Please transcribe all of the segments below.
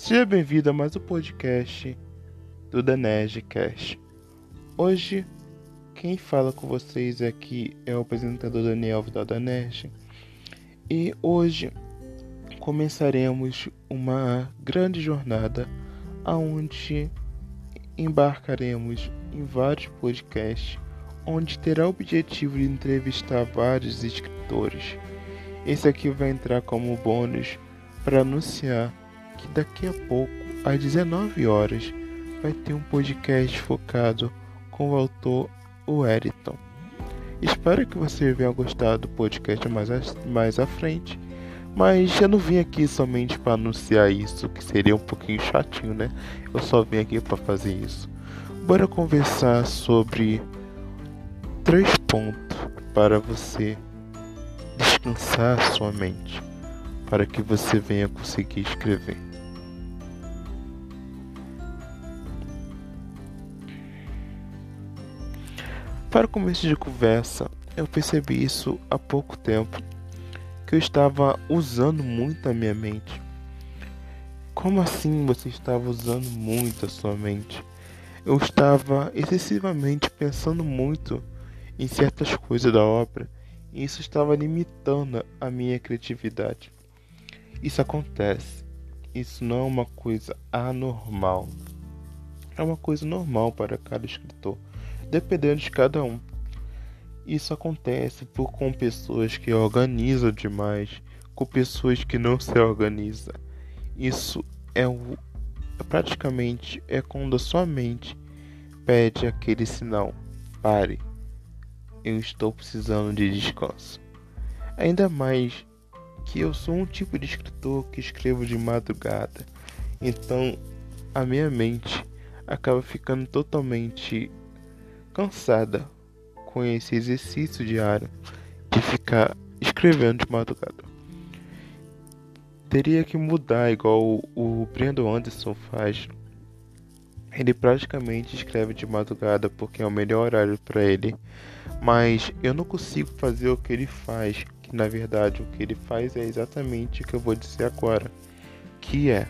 Seja bem-vindo a mais um podcast do The Nerdcast. Hoje, quem fala com vocês aqui é o apresentador Daniel Vidal da Nerd. E hoje começaremos uma grande jornada aonde embarcaremos em vários podcasts onde terá o objetivo de entrevistar vários escritores. Esse aqui vai entrar como bônus para anunciar que daqui a pouco, às 19 horas, vai ter um podcast focado com o autor o Eriton. Espero que você tenha gostado do podcast mais, a, mais à frente. Mas eu não vim aqui somente para anunciar isso, que seria um pouquinho chatinho, né? Eu só vim aqui para fazer isso. Bora conversar sobre três pontos para você descansar sua mente, para que você venha conseguir escrever. Para começo de conversa, eu percebi isso há pouco tempo, que eu estava usando muito a minha mente. Como assim você estava usando muito a sua mente? Eu estava excessivamente pensando muito em certas coisas da obra e isso estava limitando a minha criatividade. Isso acontece. Isso não é uma coisa anormal. É uma coisa normal para cada escritor dependendo de cada um. Isso acontece por com pessoas que organizam demais, com pessoas que não se organizam. Isso é o praticamente é quando a sua mente pede aquele sinal: pare, eu estou precisando de descanso. Ainda mais que eu sou um tipo de escritor que escrevo de madrugada, então a minha mente acaba ficando totalmente cansada com esse exercício diário de ficar escrevendo de madrugada. Teria que mudar igual o, Brandon Anderson faz. Ele praticamente escreve de madrugada porque é o melhor horário para ele, mas eu não consigo fazer o que ele faz, que na verdade o que ele faz é exatamente o que eu vou dizer agora, que é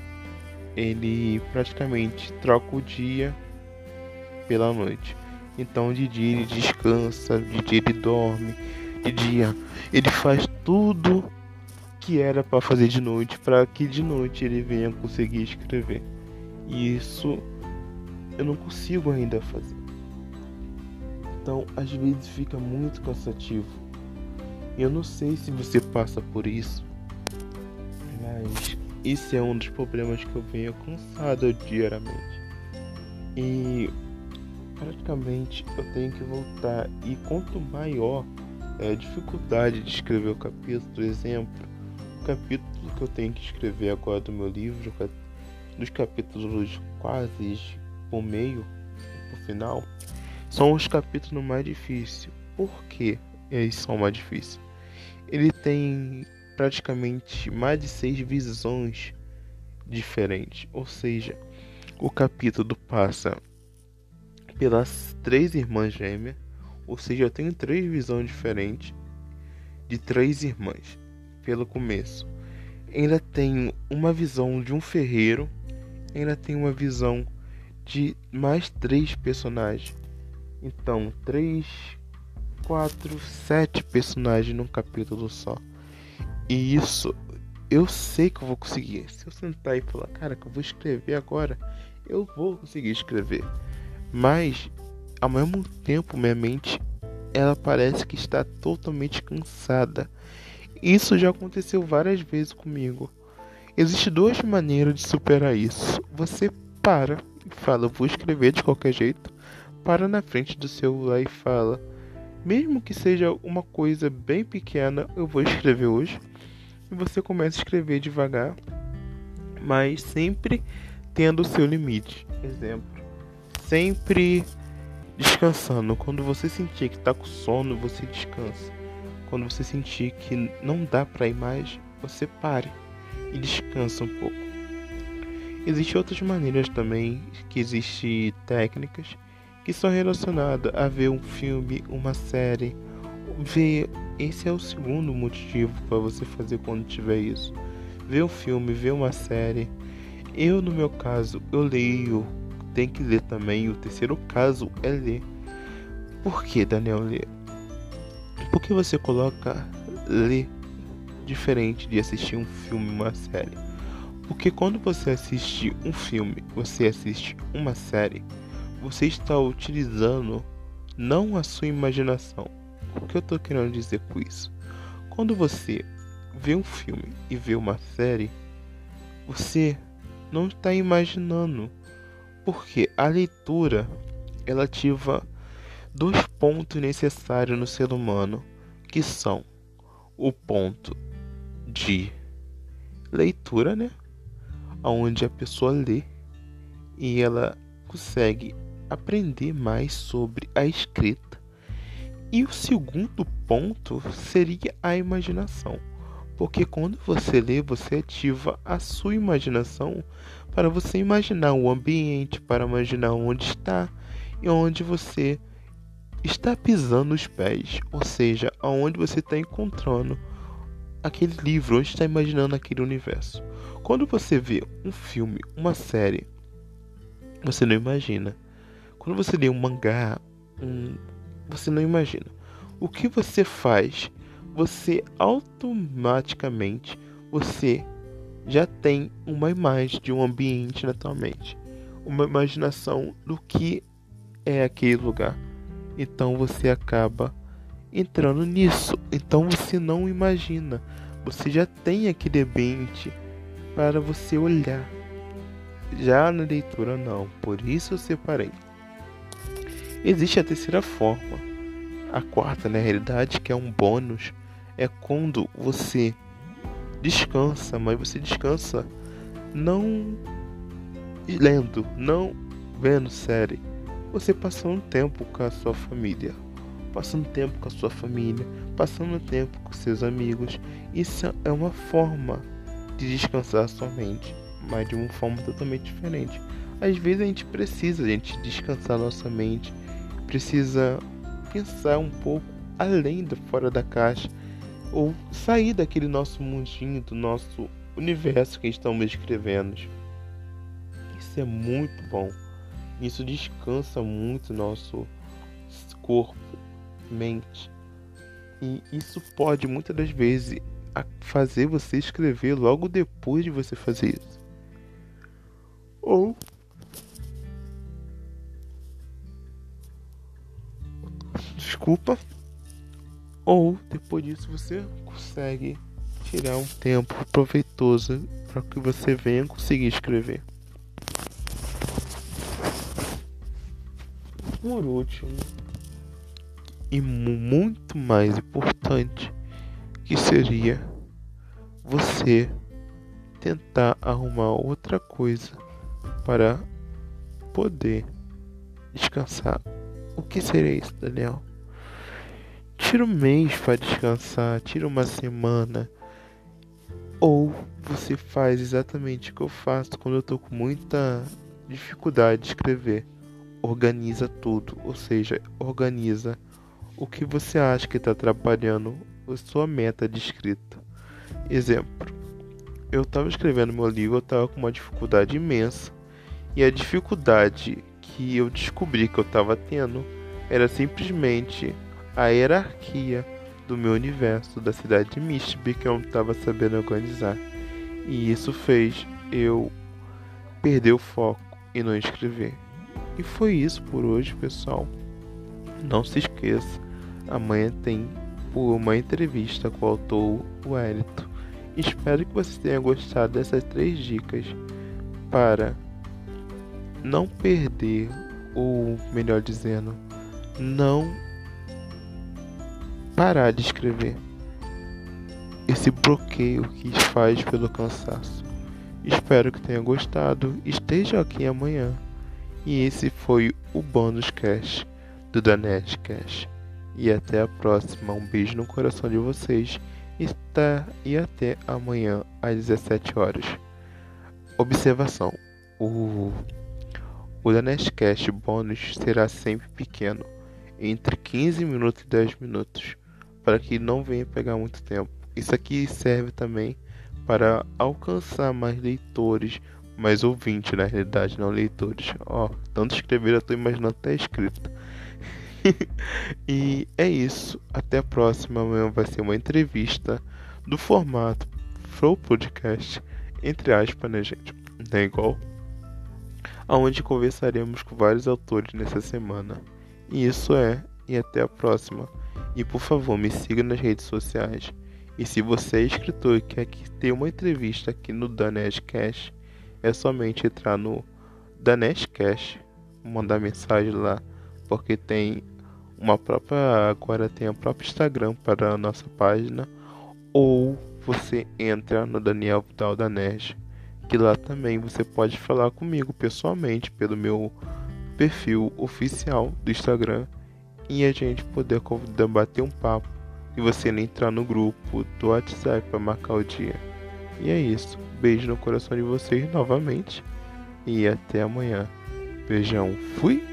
ele praticamente troca o dia pela noite. Então de dia ele descansa, de dia ele dorme, de dia ele faz tudo que era para fazer de noite para que de noite ele venha conseguir escrever. E isso eu não consigo ainda fazer. Então às vezes fica muito cansativo. Eu não sei se você passa por isso, mas esse é um dos problemas que eu venho cansado diariamente. E praticamente eu tenho que voltar. E quanto maior é a dificuldade de escrever o capítulo, exemplo, o capítulo que eu tenho que escrever agora do meu livro, dos capítulos quase por meio, por final, são os capítulos mais difíceis. Por que eles são mais difíceis? Ele tem praticamente mais de seis visões diferentes, ou seja, o capítulo passa pelas três irmãs gêmeas, ou seja, eu tenho três visões diferentes de três irmãs pelo começo. Ainda tenho uma visão de um ferreiro, ainda tenho uma visão de mais três personagens. Então, três, quatro, sete personagens num capítulo só. E isso eu sei que eu vou conseguir. Se eu sentar e falar, cara, que eu vou escrever agora, eu vou conseguir escrever. Mas ao mesmo tempo minha mente ela parece que está totalmente cansada. Isso já aconteceu várias vezes comigo. Existem duas maneiras de superar isso. Você para e fala, vou escrever de qualquer jeito. Para na frente do celular e fala, mesmo que seja uma coisa bem pequena, eu vou escrever hoje. E você começa a escrever devagar, mas sempre tendo o seu limite. Exemplo sempre descansando. Quando você sentir que está com sono, você descansa. Quando você sentir que não dá para ir mais, você pare e descansa um pouco. Existem outras maneiras também, que existem técnicas que são relacionadas a ver um filme, uma série, ver. Esse é o segundo motivo para você fazer quando tiver isso. Ver um filme, ver uma série Eu, no meu caso, eu leio, tem que ler também. O terceiro caso é ler. Por que, Daniel, ler? Por que você coloca ler diferente de assistir um filme, uma série? Porque quando você assiste um filme, você assiste uma série, você está utilizando não a sua imaginação. O que eu estou querendo dizer com isso? Quando você vê um filme e vê uma série, você não está imaginando, porque a leitura ela ativa dois pontos necessários no ser humano, que são o ponto de leitura, né? Onde a pessoa lê e ela consegue aprender mais sobre a escrita. E o segundo ponto seria a imaginação. Porque quando você lê, você ativa a sua imaginação para você imaginar o ambiente, para imaginar onde está e onde você está pisando os pés, ou seja, aonde você está encontrando aquele livro, onde está imaginando aquele universo. Quando você vê um filme, uma série, você não imagina. Quando você lê um mangá, um... você não imagina. O que você faz você automaticamente você já tem uma imagem de um ambiente na tua mente, uma imaginação do que é aquele lugar. Então você acaba entrando nisso. Então você não imagina, você já tem aquele ambiente para você olhar. Já na leitura não, por isso eu separei. Existe a terceira forma, a quarta na realidade que é um bônus é quando você descansa, mas você descansa não lendo, não vendo série. Você passando tempo com a sua família, passando tempo com a sua família, passando tempo com seus amigos. Isso é uma forma de descansar a sua mente, mas de uma forma totalmente diferente. Às vezes a gente precisa, a gente descansar nossa mente, precisa pensar um pouco além do fora da caixa ou sair daquele nosso mundinho, do nosso universo que estamos escrevendo. Isso é muito bom. Isso descansa muito nosso corpo, mente. E isso pode muitas das vezes fazer você escrever logo depois de você fazer isso. Ou desculpa, ou depois disso você consegue tirar um tempo proveitoso para que você venha conseguir escrever. Por último, e muito mais importante, que seria você tentar arrumar outra coisa para poder descansar. O que seria isso, Daniel? Tira um mês para descansar, tira uma semana. Ou você faz exatamente o que eu faço quando eu tô com muita dificuldade de escrever. Organiza tudo, ou seja, organiza o que você acha que está atrapalhando a sua meta de escrita. Exemplo, eu estava escrevendo meu livro, eu estava com uma dificuldade imensa e a dificuldade que eu descobri que eu estava tendo era simplesmente a hierarquia do meu universo, da cidade de Mishbi, que eu não estava sabendo organizar. E isso fez eu perder o foco e não escrever. E foi isso por hoje, pessoal. Não se esqueça, amanhã tem uma entrevista com o autor Wellington. Espero que você tenha gostado dessas três dicas para não perder, ou melhor dizendo, não parar de escrever. Esse bloqueio que faz pelo cansaço. Espero que tenha gostado. Esteja aqui amanhã. E esse foi o Bônus Cash do Danet Cash. E até a próxima. Um beijo no coração de vocês. E até amanhã às 17 horas. Observação: o, o Danestcast bônus será sempre pequeno, entre 15 minutos e 10 minutos para que não venha pegar muito tempo. Isso aqui serve também para alcançar mais leitores, mas ouvinte na realidade, não leitores. Ó, tanto escrever eu tô imaginando até escrito. e é isso. Até a próxima. Amanhã vai ser uma entrevista do formato Flow Podcast, entre aspas, né, gente? Não é igual? Aonde conversaremos com vários autores nessa semana. E isso é. E até a próxima. E por favor, me siga nas redes sociais. E se você é escritor e quer que tenha uma entrevista aqui no Daneshcast, é somente entrar no Daneshcast, mandar mensagem lá, porque tem uma própria agora tem a própria Instagram para a nossa página ou você entra no Daniel Vidal da Nerd, que lá também você pode falar comigo pessoalmente pelo meu perfil oficial do Instagram e a gente poder debater um papo e você entrar no grupo do WhatsApp para marcar o dia. E é isso. Beijo no coração de vocês novamente e até amanhã. Beijão. Fui.